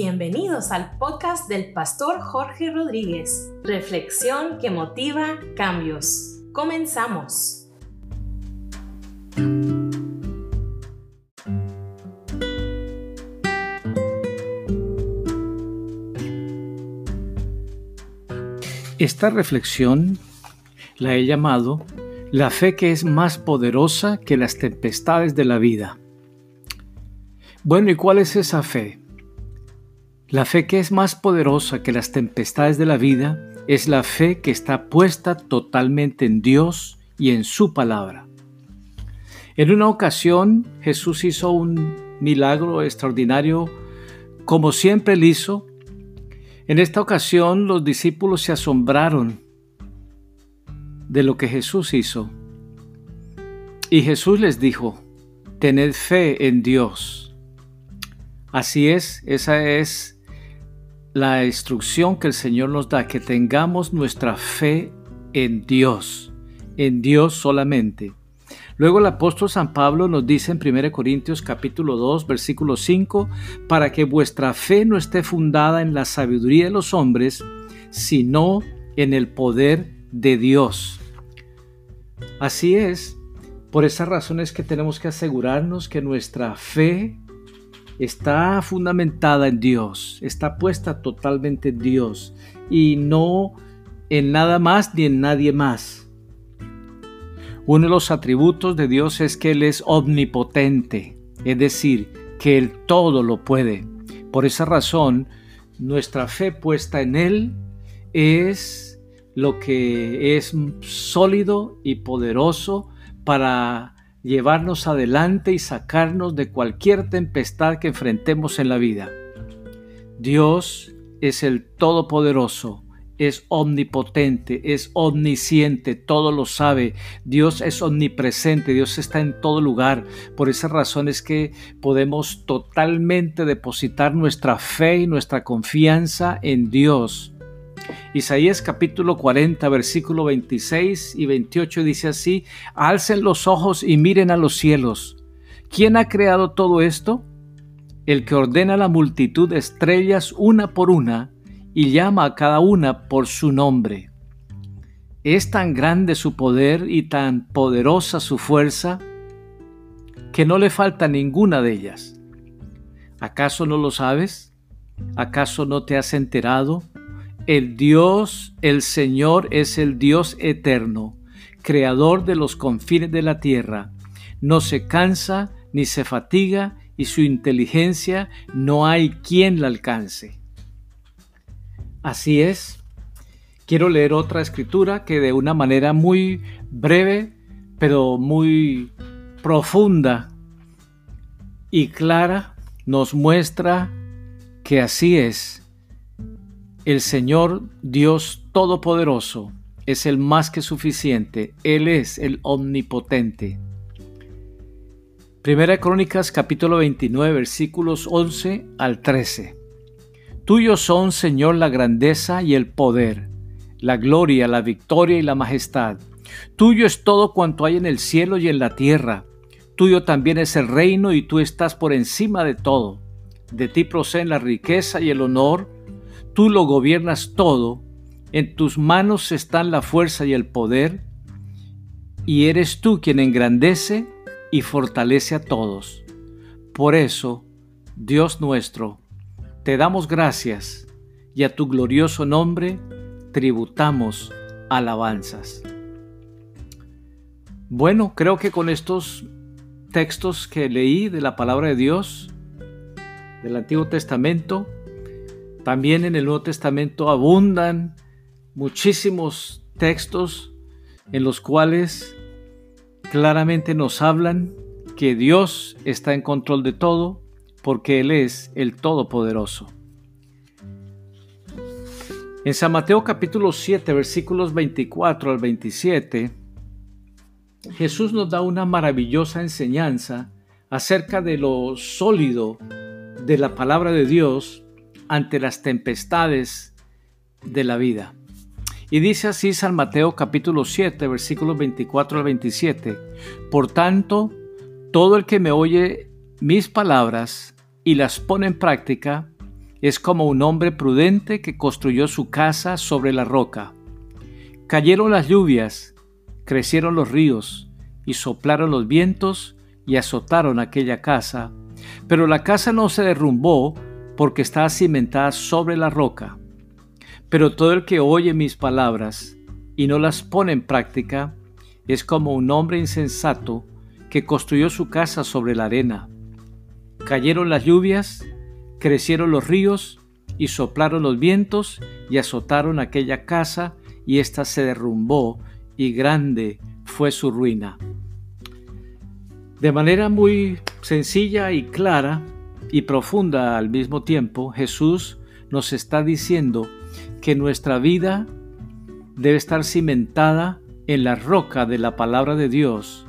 Bienvenidos al podcast del pastor Jorge Rodríguez. Reflexión que motiva cambios. Comenzamos. Esta reflexión la he llamado La fe que es más poderosa que las tempestades de la vida. Bueno, ¿y cuál es esa fe? La fe que es más poderosa que las tempestades de la vida es la fe que está puesta totalmente en Dios y en su palabra. En una ocasión Jesús hizo un milagro extraordinario como siempre lo hizo. En esta ocasión los discípulos se asombraron de lo que Jesús hizo. Y Jesús les dijo, tened fe en Dios. Así es, esa es la instrucción que el Señor nos da, que tengamos nuestra fe en Dios, en Dios solamente. Luego el apóstol San Pablo nos dice en 1 Corintios capítulo 2 versículo 5, para que vuestra fe no esté fundada en la sabiduría de los hombres, sino en el poder de Dios. Así es, por esas razones que tenemos que asegurarnos que nuestra fe está fundamentada en Dios, está puesta totalmente en Dios y no en nada más ni en nadie más. Uno de los atributos de Dios es que Él es omnipotente, es decir, que Él todo lo puede. Por esa razón, nuestra fe puesta en Él es lo que es sólido y poderoso para llevarnos adelante y sacarnos de cualquier tempestad que enfrentemos en la vida. Dios es el Todopoderoso, es omnipotente, es omnisciente, todo lo sabe. Dios es omnipresente, Dios está en todo lugar. Por esa razón es que podemos totalmente depositar nuestra fe y nuestra confianza en Dios. Isaías capítulo 40, versículo 26 y 28 dice así, alcen los ojos y miren a los cielos. ¿Quién ha creado todo esto? El que ordena la multitud de estrellas una por una y llama a cada una por su nombre. Es tan grande su poder y tan poderosa su fuerza que no le falta ninguna de ellas. ¿Acaso no lo sabes? ¿Acaso no te has enterado? El Dios, el Señor es el Dios eterno, creador de los confines de la tierra. No se cansa ni se fatiga y su inteligencia no hay quien la alcance. Así es. Quiero leer otra escritura que de una manera muy breve, pero muy profunda y clara nos muestra que así es el Señor Dios Todopoderoso es el más que suficiente, Él es el omnipotente. Primera Crónicas capítulo 29 versículos 11 al 13. Tuyo son, Señor, la grandeza y el poder, la gloria, la victoria y la majestad. Tuyo es todo cuanto hay en el cielo y en la tierra. Tuyo también es el reino y tú estás por encima de todo. De ti proceden la riqueza y el honor, Tú lo gobiernas todo, en tus manos están la fuerza y el poder, y eres tú quien engrandece y fortalece a todos. Por eso, Dios nuestro, te damos gracias y a tu glorioso nombre tributamos alabanzas. Bueno, creo que con estos textos que leí de la palabra de Dios, del Antiguo Testamento, también en el Nuevo Testamento abundan muchísimos textos en los cuales claramente nos hablan que Dios está en control de todo porque Él es el Todopoderoso. En San Mateo capítulo 7 versículos 24 al 27, Jesús nos da una maravillosa enseñanza acerca de lo sólido de la palabra de Dios ante las tempestades de la vida. Y dice así San Mateo capítulo 7 versículos 24 al 27. Por tanto, todo el que me oye mis palabras y las pone en práctica, es como un hombre prudente que construyó su casa sobre la roca. Cayeron las lluvias, crecieron los ríos, y soplaron los vientos y azotaron aquella casa, pero la casa no se derrumbó porque está cimentada sobre la roca. Pero todo el que oye mis palabras y no las pone en práctica es como un hombre insensato que construyó su casa sobre la arena. Cayeron las lluvias, crecieron los ríos y soplaron los vientos y azotaron aquella casa y ésta se derrumbó y grande fue su ruina. De manera muy sencilla y clara y profunda al mismo tiempo, Jesús nos está diciendo que nuestra vida debe estar cimentada en la roca de la palabra de Dios,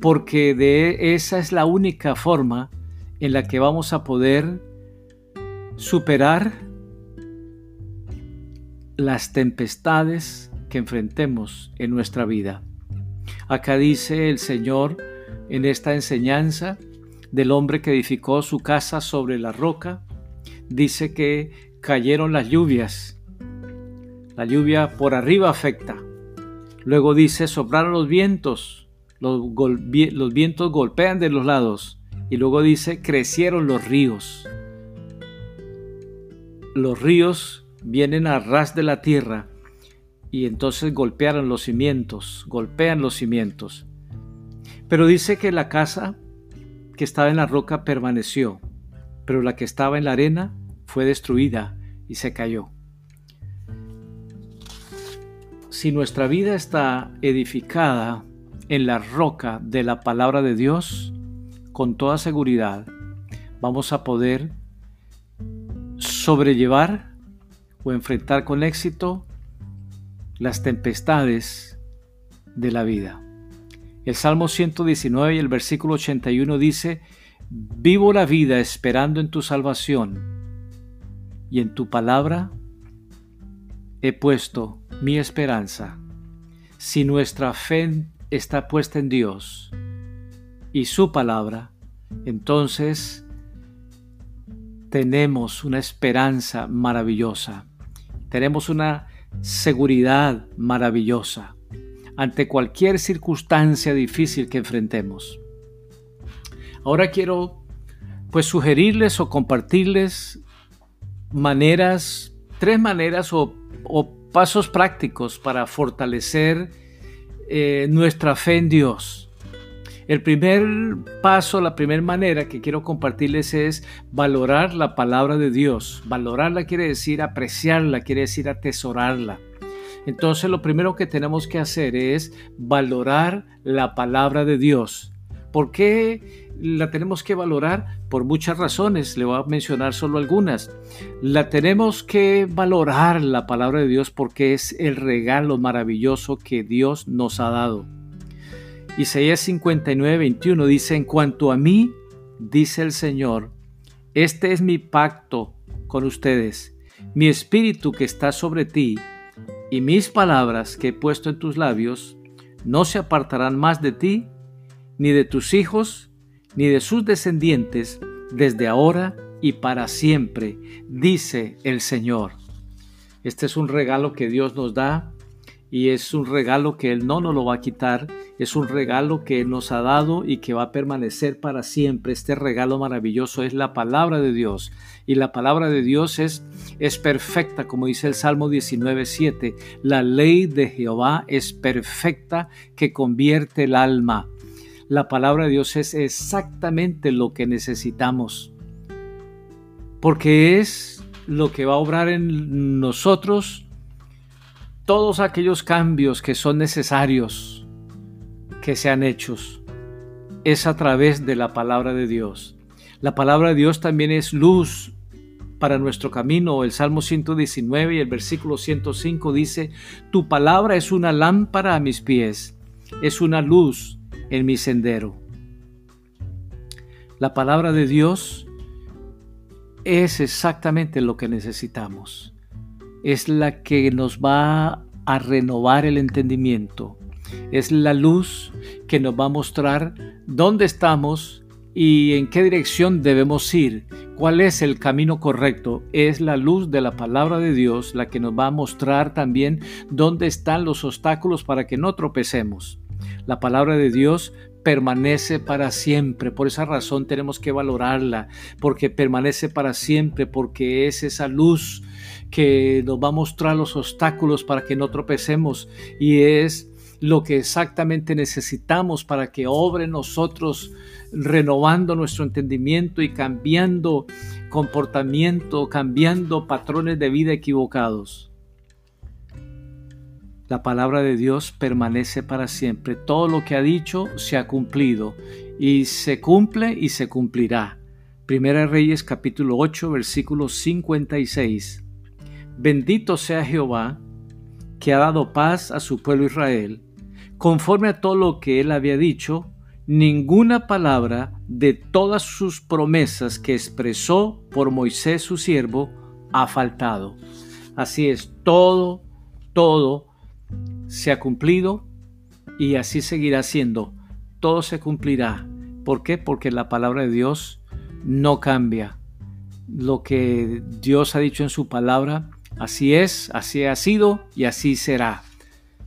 porque de esa es la única forma en la que vamos a poder superar las tempestades que enfrentemos en nuestra vida. Acá dice el Señor en esta enseñanza del hombre que edificó su casa sobre la roca, dice que cayeron las lluvias. La lluvia por arriba afecta. Luego dice, soplaron los vientos, los, los vientos golpean de los lados. Y luego dice, crecieron los ríos los ríos vienen a ras de la tierra y entonces golpearon los cimientos, golpean los cimientos. Pero dice que la casa que estaba en la roca permaneció, pero la que estaba en la arena fue destruida y se cayó. Si nuestra vida está edificada en la roca de la palabra de Dios, con toda seguridad vamos a poder sobrellevar o enfrentar con éxito las tempestades de la vida. El Salmo 119 y el versículo 81 dice, Vivo la vida esperando en tu salvación y en tu palabra he puesto mi esperanza. Si nuestra fe está puesta en Dios y su palabra, entonces tenemos una esperanza maravillosa, tenemos una seguridad maravillosa ante cualquier circunstancia difícil que enfrentemos. Ahora quiero pues sugerirles o compartirles maneras, tres maneras o, pasos prácticos para fortalecer eh, nuestra fe en Dios el primer paso, la primera manera que quiero compartirles es valorar la palabra de Dios. Valorarla quiere decir apreciarla, quiere decir atesorarla. Entonces lo primero que tenemos que hacer es valorar la palabra de Dios. ¿Por qué la tenemos que valorar? Por muchas razones, le voy a mencionar solo algunas. La tenemos que valorar la palabra de Dios porque es el regalo maravilloso que Dios nos ha dado. Isaías 59, 21 dice, en cuanto a mí, dice el Señor, este es mi pacto con ustedes, mi espíritu que está sobre ti y mis palabras que he puesto en tus labios, no se apartarán más de ti, ni de tus hijos, ni de sus descendientes, desde ahora y para siempre, dice el Señor. Este es un regalo que Dios nos da y es un regalo que Él no nos lo va a quitar, es un regalo que Él nos ha dado y que va a permanecer para siempre. Este regalo maravilloso es la palabra de Dios y la palabra de Dios es, es perfecta, como dice el Salmo 19.7, la ley de Jehová es perfecta que convierte el alma. La palabra de Dios es exactamente lo que necesitamos, porque es lo que va a obrar en nosotros todos aquellos cambios que son necesarios que sean hechos es a través de la palabra de Dios. La palabra de Dios también es luz para nuestro camino. El Salmo 119 y el versículo 105 dice, Tu palabra es una lámpara a mis pies, es una luz en mi sendero. La palabra de Dios es exactamente lo que necesitamos es la que nos va a renovar el entendimiento. Es la luz que nos va a mostrar dónde estamos y en qué dirección debemos ir. ¿Cuál es el camino correcto? Es la luz de la palabra de Dios la que nos va a mostrar también dónde están los obstáculos para que no tropecemos. La palabra de Dios permanece para siempre. Por esa razón tenemos que valorarla, porque permanece para siempre, porque es esa luz que nos va a mostrar los obstáculos para que no tropecemos y es lo que exactamente necesitamos para que obre nosotros, renovando nuestro entendimiento y cambiando comportamiento, cambiando patrones de vida equivocados. La palabra de Dios permanece para siempre. Todo lo que ha dicho se ha cumplido y se cumple y se cumplirá. Primera Reyes capítulo 8 versículo 56. Bendito sea Jehová, que ha dado paz a su pueblo Israel. Conforme a todo lo que él había dicho, ninguna palabra de todas sus promesas que expresó por Moisés su siervo ha faltado. Así es, todo, todo se ha cumplido y así seguirá siendo. Todo se cumplirá. ¿Por qué? Porque la palabra de Dios no cambia. Lo que Dios ha dicho en su palabra, así es, así ha sido y así será.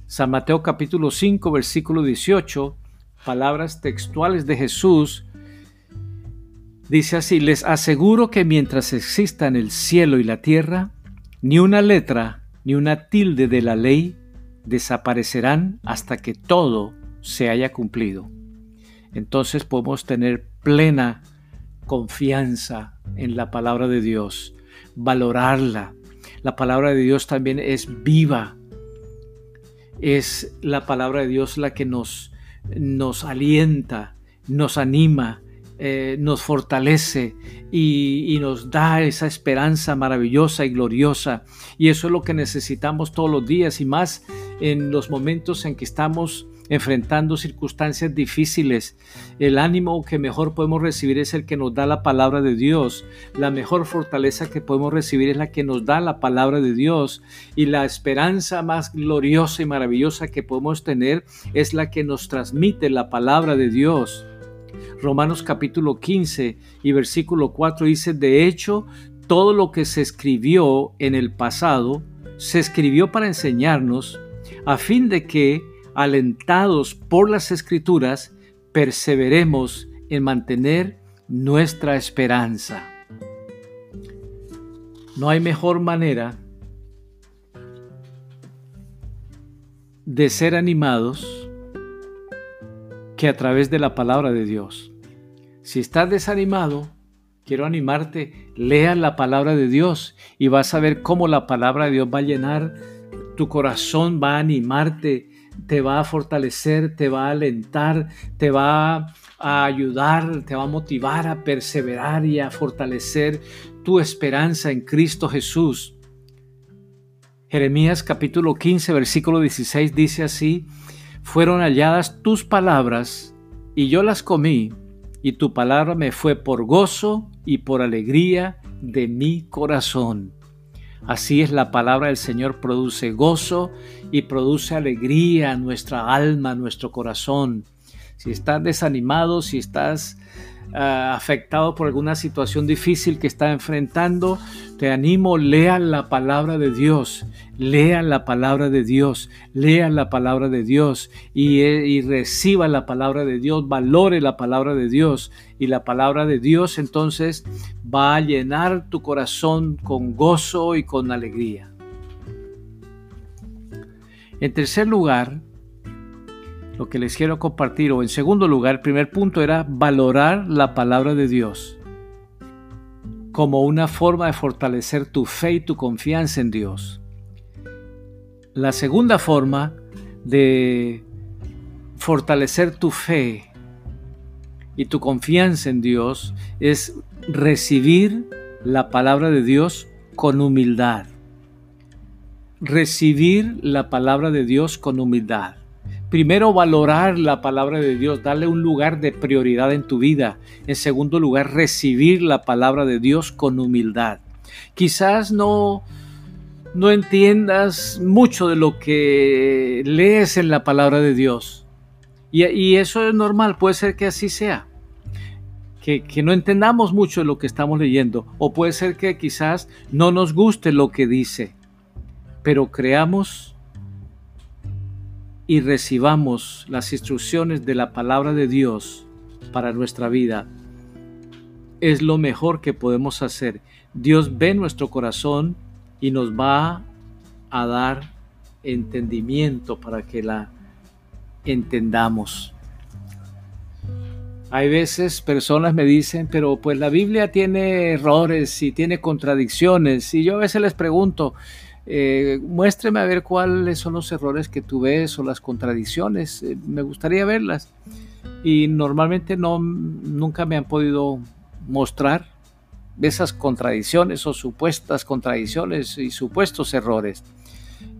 San Mateo capítulo 5, versículo 18, palabras textuales de Jesús, dice así, les aseguro que mientras existan el cielo y la tierra, ni una letra ni una tilde de la ley desaparecerán hasta que todo se haya cumplido. Entonces podemos tener plena confianza en la palabra de Dios, valorarla. La palabra de Dios también es viva. Es la palabra de Dios la que nos, nos alienta, nos anima, eh, nos fortalece y, y, nos da esa esperanza maravillosa y gloriosa. Y eso es lo que necesitamos todos los días y más en los momentos en que estamos enfrentando circunstancias difíciles. El ánimo que mejor podemos recibir es el que nos da la palabra de Dios. La mejor fortaleza que podemos recibir es la que nos da la palabra de Dios. Y la esperanza más gloriosa y maravillosa que podemos tener es la que nos transmite la palabra de Dios. Romanos capítulo 15 y versículo 4 dice, de hecho, todo lo que se escribió en el pasado se escribió para enseñarnos a fin de que, alentados por las escrituras, perseveremos en mantener nuestra esperanza. No hay mejor manera de ser animados que a través de la palabra de Dios. Si estás desanimado, quiero animarte, lea la palabra de Dios y vas a ver cómo la palabra de Dios va a llenar tu corazón, va a animarte, te va a fortalecer, te va a alentar, te va a ayudar, te va a motivar a perseverar y a fortalecer tu esperanza en Cristo Jesús. Jeremías capítulo 15 versículo 16 dice así, fueron halladas tus palabras y yo las comí y tu palabra me fue por gozo y por alegría de mi corazón. Así es la palabra del Señor, produce gozo y produce alegría a nuestra alma, a nuestro corazón. Si estás desanimado, si estás Ah, afectado por alguna situación difícil que está enfrentando, te animo, lea la palabra de Dios, lea la palabra de Dios, lea la palabra de Dios y, eh, y reciba la palabra de Dios, valore la palabra de Dios y la palabra de Dios entonces va a llenar tu corazón con gozo y con alegría. En tercer lugar, lo que les quiero compartir, o en segundo lugar, el primer punto era valorar la palabra de Dios como una forma de fortalecer tu fe y tu confianza en Dios. La segunda forma de fortalecer tu fe y tu confianza en Dios es recibir la palabra de Dios con humildad. Recibir la palabra de Dios con humildad. Primero, valorar la palabra de Dios, darle un lugar de prioridad en tu vida. En segundo lugar, recibir la palabra de Dios con humildad. Quizás no, no entiendas mucho de lo que lees en la palabra de Dios. Y, y eso es normal, puede ser que así sea. Que, no entendamos mucho lo que estamos leyendo, o puede ser que quizás no nos guste lo que dice, pero creamos y recibamos las instrucciones de la palabra de Dios para nuestra vida. Es lo mejor que podemos hacer. Dios ve nuestro corazón y nos va a dar entendimiento para que la entendamos. Hay veces personas me dicen, pero pues la Biblia tiene errores y tiene contradicciones. Y yo a veces les pregunto, eh, muéstreme a ver cuáles son los errores que tú ves o las contradicciones. Eh, me gustaría verlas. Y normalmente no, nunca me han podido mostrar esas contradicciones o supuestas contradicciones y supuestos errores.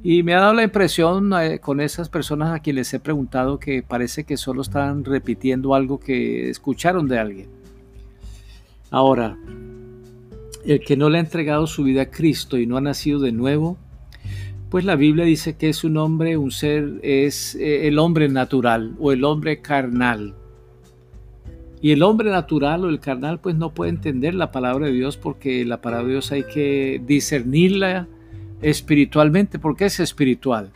Y me ha dado la impresión eh, con esas personas a quienes he preguntado que parece que solo están repitiendo algo que escucharon de alguien. Ahora, el que no le ha entregado su vida a Cristo y no ha nacido de nuevo, pues la Biblia dice que es un hombre, un ser, es eh, el hombre natural o el hombre carnal. Y el hombre natural o el carnal pues no puede entender la palabra de Dios porque la palabra de Dios hay que discernirla espiritualmente, porque es espiritual.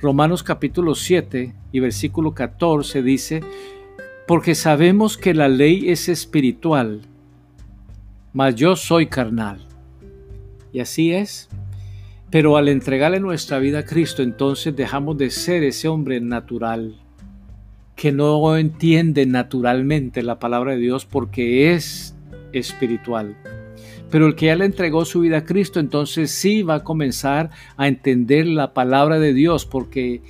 Romanos capítulo 7 y versículo 14 dice, porque sabemos que la ley es espiritual, mas yo soy carnal. Y así es. Pero al entregarle nuestra vida a Cristo, entonces dejamos de ser ese hombre natural, que no entiende naturalmente la palabra de Dios porque es espiritual. Pero el que ya le entregó su vida a Cristo, entonces sí va a comenzar a entender la palabra de Dios, porque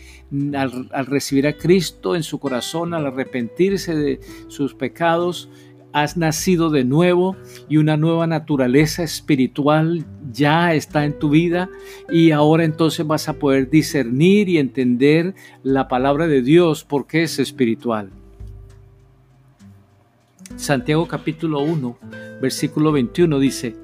al, recibir a Cristo en su corazón, al arrepentirse de sus pecados, has nacido de nuevo y una nueva naturaleza espiritual ya está en tu vida y ahora entonces vas a poder discernir y entender la palabra de Dios porque es espiritual. Santiago capítulo 1, versículo 21 dice,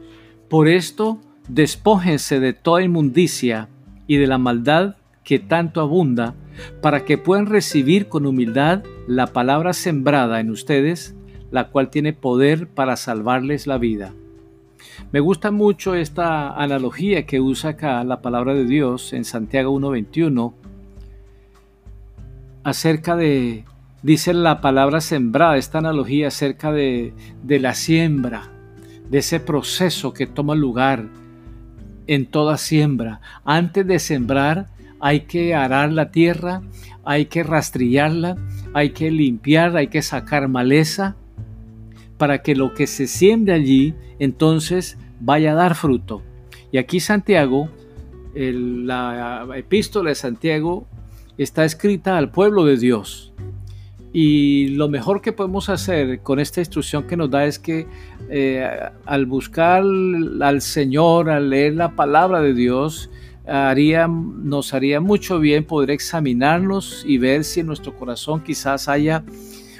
Por esto despójense de toda inmundicia y de la maldad que tanto abunda, para que puedan recibir con humildad la palabra sembrada en ustedes, la cual tiene poder para salvarles la vida. Me gusta mucho esta analogía que usa acá la palabra de Dios en Santiago 1.21 acerca de dice la palabra sembrada, esta analogía acerca de, de la siembra, de ese proceso que toma lugar en toda siembra. Antes de sembrar hay que arar la tierra, hay que rastrillarla, hay que limpiar, hay que sacar maleza para que lo que se siembre allí entonces vaya a dar fruto. Y aquí Santiago, la epístola de Santiago está escrita al pueblo de Dios, y lo mejor que podemos hacer con esta instrucción que nos da es que eh, al buscar al Señor, al leer la palabra de Dios, nos haría mucho bien poder examinarnos y ver si en nuestro corazón quizás haya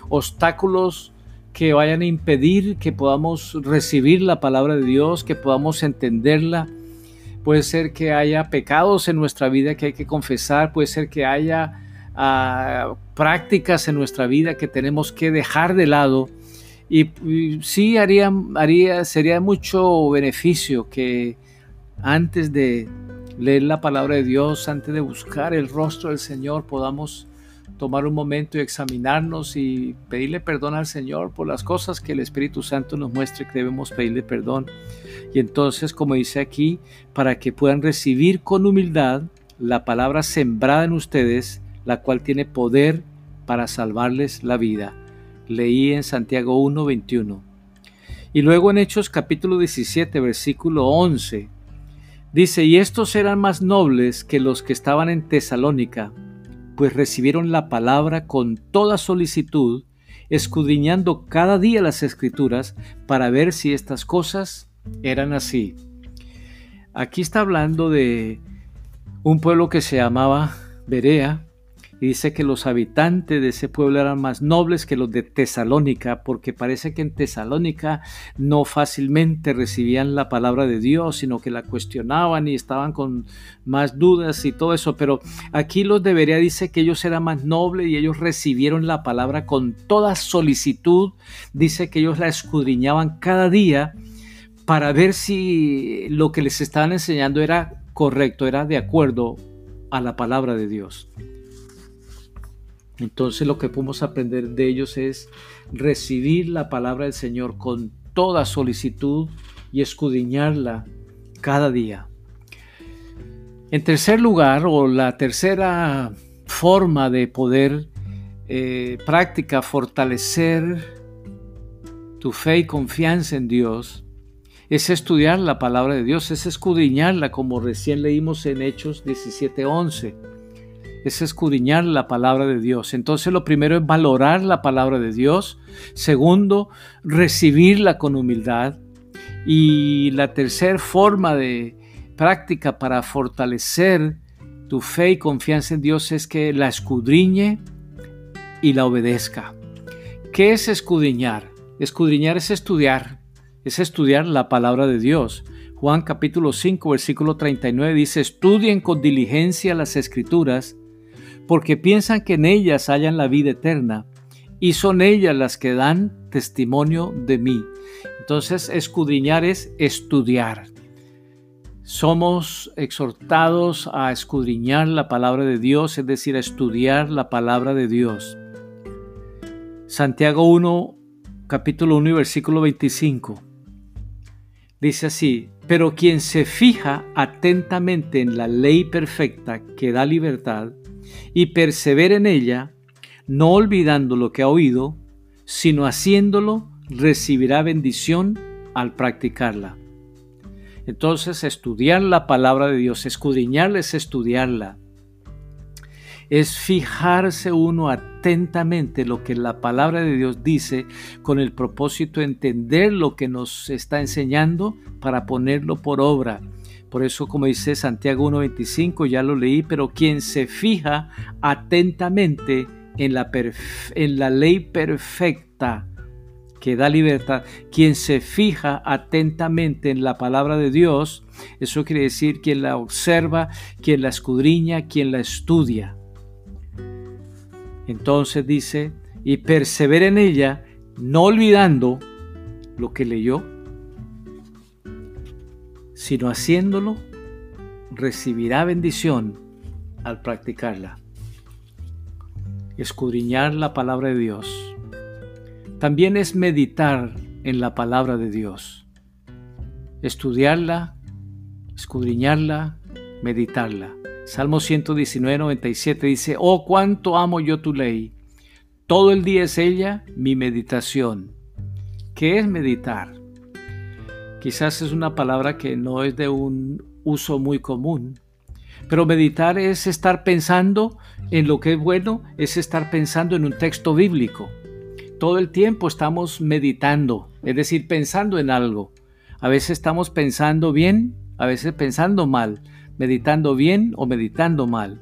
obstáculos que vayan a impedir que podamos recibir la palabra de Dios, que podamos entenderla. Puede ser que haya pecados en nuestra vida que hay que confesar, puede ser que haya prácticas en nuestra vida que tenemos que dejar de lado. Y, sí haría, haría, sería mucho beneficio que antes de leer la palabra de Dios, antes de buscar el rostro del Señor, podamos tomar un momento y examinarnos y pedirle perdón al Señor por las cosas que el Espíritu Santo nos muestre que debemos pedirle perdón. Y entonces, como dice aquí, para que puedan recibir con humildad la palabra sembrada en ustedes, la cual tiene poder para salvarles la vida. Leí en Santiago 1:21. Y luego en Hechos capítulo 17, versículo 11, dice, y estos eran más nobles que los que estaban en Tesalónica, pues recibieron la palabra con toda solicitud, escudriñando cada día las escrituras para ver si estas cosas eran así. Aquí está hablando de un pueblo que se llamaba Berea, y dice que los habitantes de ese pueblo eran más nobles que los de Tesalónica, porque parece que en Tesalónica no fácilmente recibían la palabra de Dios, sino que la cuestionaban y estaban con más dudas y todo eso. Pero aquí los debería dice que ellos eran más nobles y ellos recibieron la palabra con toda solicitud. Dice que ellos la escudriñaban cada día para ver si lo que les estaban enseñando era correcto, era de acuerdo a la palabra de Dios. Entonces lo que podemos aprender de ellos es recibir la palabra del Señor con toda solicitud y escudriñarla cada día. En tercer lugar, o la tercera forma de poder eh, práctica fortalecer tu fe y confianza en Dios, es estudiar la palabra de Dios, es escudriñarla como recién leímos en Hechos 17:11 es escudriñar la palabra de Dios. Entonces lo primero es valorar la palabra de Dios. Segundo, recibirla con humildad. Y la tercera forma de práctica para fortalecer tu fe y confianza en Dios es que la escudriñe y la obedezca. ¿Qué es escudriñar? Escudriñar es estudiar, es estudiar la palabra de Dios. Juan capítulo 5 versículo 39 dice, estudien con diligencia las escrituras porque piensan que en ellas hallan la vida eterna, y son ellas las que dan testimonio de mí. Entonces, escudriñar es estudiar. Somos exhortados a escudriñar la palabra de Dios, es decir, a estudiar la palabra de Dios. Santiago 1, capítulo 1 y versículo 25. Dice así, pero quien se fija atentamente en la ley perfecta que da libertad, y persevera en ella, no olvidando lo que ha oído, sino haciéndolo, recibirá bendición al practicarla. Entonces, estudiar la palabra de Dios, escudriñarla es estudiarla. Es fijarse uno atentamente lo que la palabra de Dios dice con el propósito de entender lo que nos está enseñando para ponerlo por obra por eso, como dice Santiago 1.25, ya lo leí, pero quien se fija atentamente en la, en la ley perfecta que da libertad, quien se fija atentamente en la palabra de Dios, eso quiere decir quien la observa, quien la escudriña, quien la estudia. Entonces dice, y persevera en ella, no olvidando lo que leyó, sino haciéndolo, recibirá bendición al practicarla. Escudriñar la palabra de Dios. También es meditar en la palabra de Dios. Estudiarla, escudriñarla, meditarla. Salmo 119, 97 dice, Oh, cuánto amo yo tu ley. Todo el día es ella mi meditación. ¿Qué es meditar? Quizás es una palabra que no es de un uso muy común, pero meditar es estar pensando en lo que es bueno, es estar pensando en un texto bíblico. Todo el tiempo estamos meditando, es decir, pensando en algo. A veces estamos pensando bien, a veces pensando mal, meditando bien o meditando mal.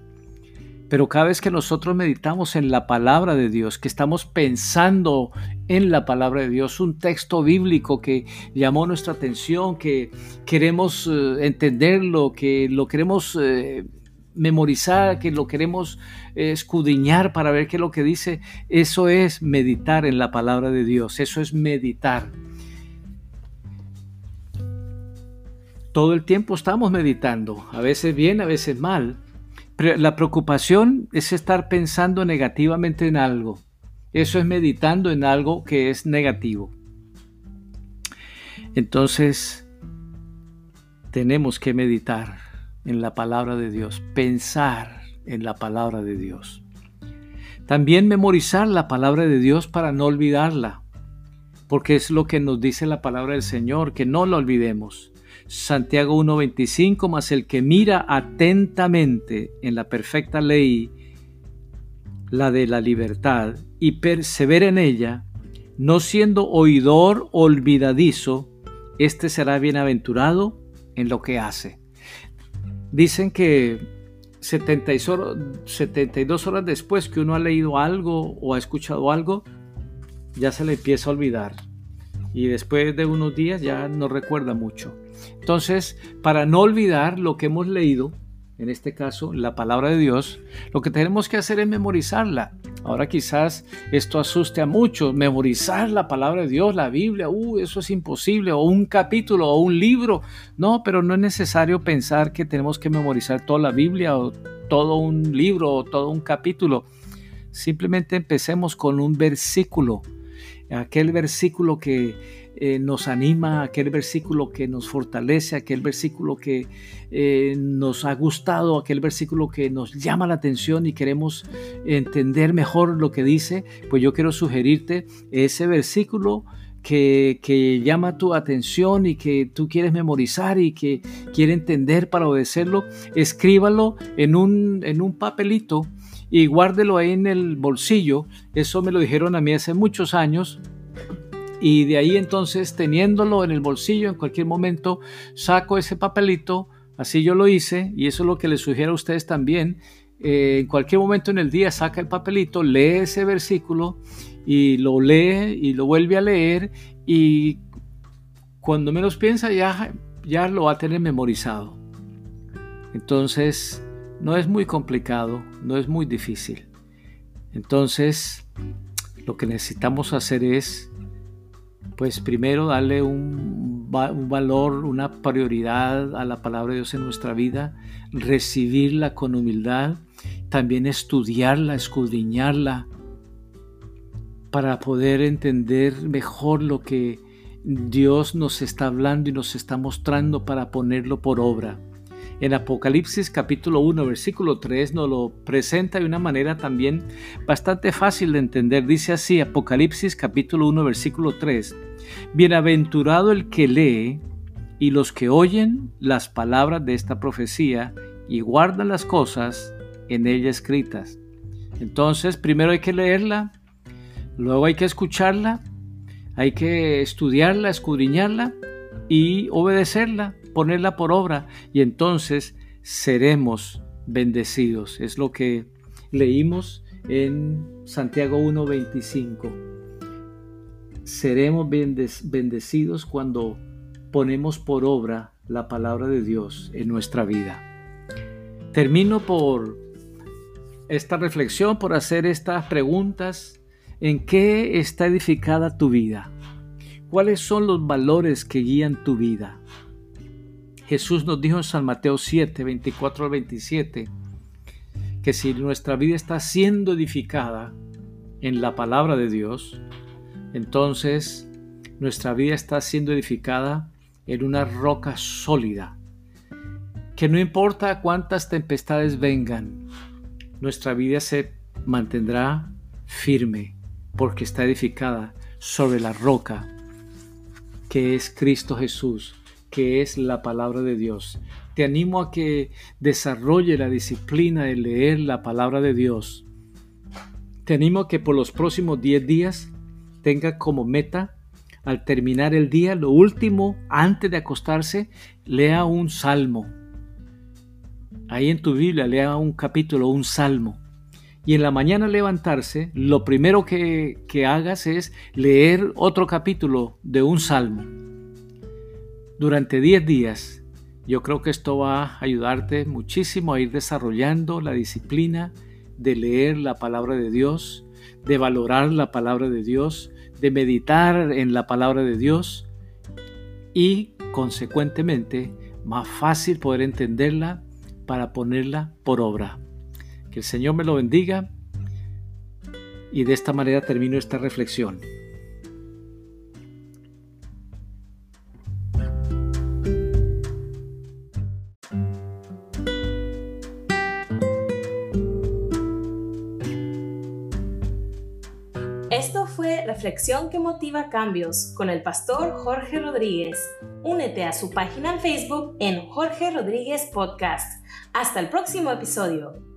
Pero cada vez que nosotros meditamos en la palabra de Dios, que estamos pensando en la palabra de Dios, un texto bíblico que llamó nuestra atención, que queremos eh, entenderlo, que lo queremos eh, memorizar, que lo queremos eh, escudriñar para ver qué es lo que dice, eso es meditar en la palabra de Dios, eso es meditar. Todo el tiempo estamos meditando, a veces bien, a veces mal, la preocupación es estar pensando negativamente en algo. Eso es meditando en algo que es negativo. Entonces, tenemos que meditar en la palabra de Dios, pensar en la palabra de Dios. También memorizar la palabra de Dios para no olvidarla, porque es lo que nos dice la palabra del Señor, que no la olvidemos. Santiago 1.25, más el que mira atentamente en la perfecta ley, la de la libertad, y persevera en ella, no siendo oidor olvidadizo, éste será bienaventurado en lo que hace. Dicen que 72 horas después que uno ha leído algo o ha escuchado algo, ya se le empieza a olvidar. Y después de unos días ya no recuerda mucho. Entonces, para no olvidar lo que hemos leído, en este caso la palabra de Dios, lo que tenemos que hacer es memorizarla. Ahora quizás esto asuste a muchos, memorizar la palabra de Dios, la Biblia, uh, eso es imposible, o un capítulo o un libro. No, pero no es necesario pensar que tenemos que memorizar toda la Biblia o todo un libro o todo un capítulo. Simplemente empecemos con un versículo, aquel versículo que eh, nos anima, aquel versículo que nos fortalece, aquel versículo que eh, nos ha gustado, aquel versículo que nos llama la atención y queremos entender mejor lo que dice, pues yo quiero sugerirte ese versículo que, que, llama tu atención y que tú quieres memorizar y que quiere entender para obedecerlo, escríbalo en un, en un papelito y guárdelo ahí en el bolsillo. Eso me lo dijeron a mí hace muchos años y de ahí entonces teniéndolo en el bolsillo en cualquier momento saco ese papelito, así yo lo hice y eso es lo que les sugiero a ustedes también. Eh, en cualquier momento en el día saca el papelito, lee ese versículo y lo lee y lo vuelve a leer y cuando menos piensa ya, ya lo va a tener memorizado. Entonces no es muy complicado, no es muy difícil. Entonces lo que necesitamos hacer es pues primero darle un, valor, una prioridad a la palabra de Dios en nuestra vida, recibirla con humildad, también estudiarla, escudriñarla, para poder entender mejor lo que Dios nos está hablando y nos está mostrando para ponerlo por obra. En Apocalipsis capítulo 1, versículo 3 nos lo presenta de una manera también bastante fácil de entender. Dice así, Apocalipsis capítulo 1, versículo 3. Bienaventurado el que lee y los que oyen las palabras de esta profecía y guardan las cosas en ella escritas. Entonces, primero hay que leerla, luego hay que escucharla, hay que estudiarla, escudriñarla y obedecerla ponerla por obra y entonces seremos bendecidos. Es lo que leímos en Santiago 1.25. Seremos bendecidos cuando ponemos por obra la palabra de Dios en nuestra vida. Termino por esta reflexión, por hacer estas preguntas. ¿En qué está edificada tu vida? ¿Cuáles son los valores que guían tu vida? Jesús nos dijo en San Mateo 7, 24 al 27, que si nuestra vida está siendo edificada en la palabra de Dios, entonces nuestra vida está siendo edificada en una roca sólida, que no importa cuántas tempestades vengan, nuestra vida se mantendrá firme porque está edificada sobre la roca que es Cristo Jesús que es la palabra de Dios. Te animo a que desarrolle la disciplina de leer la palabra de Dios. Te animo a que por los próximos 10 días tenga como meta, al terminar el día, lo último, antes de acostarse, lea un salmo. Ahí en tu Biblia lea un capítulo, un salmo. Y en la mañana levantarse, lo primero que, que hagas es leer otro capítulo de un salmo durante 10 días. Yo creo que esto va a ayudarte muchísimo a ir desarrollando la disciplina de leer la palabra de Dios, de valorar la palabra de Dios, de meditar en la palabra de Dios y consecuentemente más fácil poder entenderla para ponerla por obra. Que el Señor me lo bendiga y de esta manera termino esta reflexión. Que motiva cambios con el pastor Jorge Rodríguez. Únete a su página en Facebook en Jorge Rodríguez Podcast. Hasta el próximo episodio.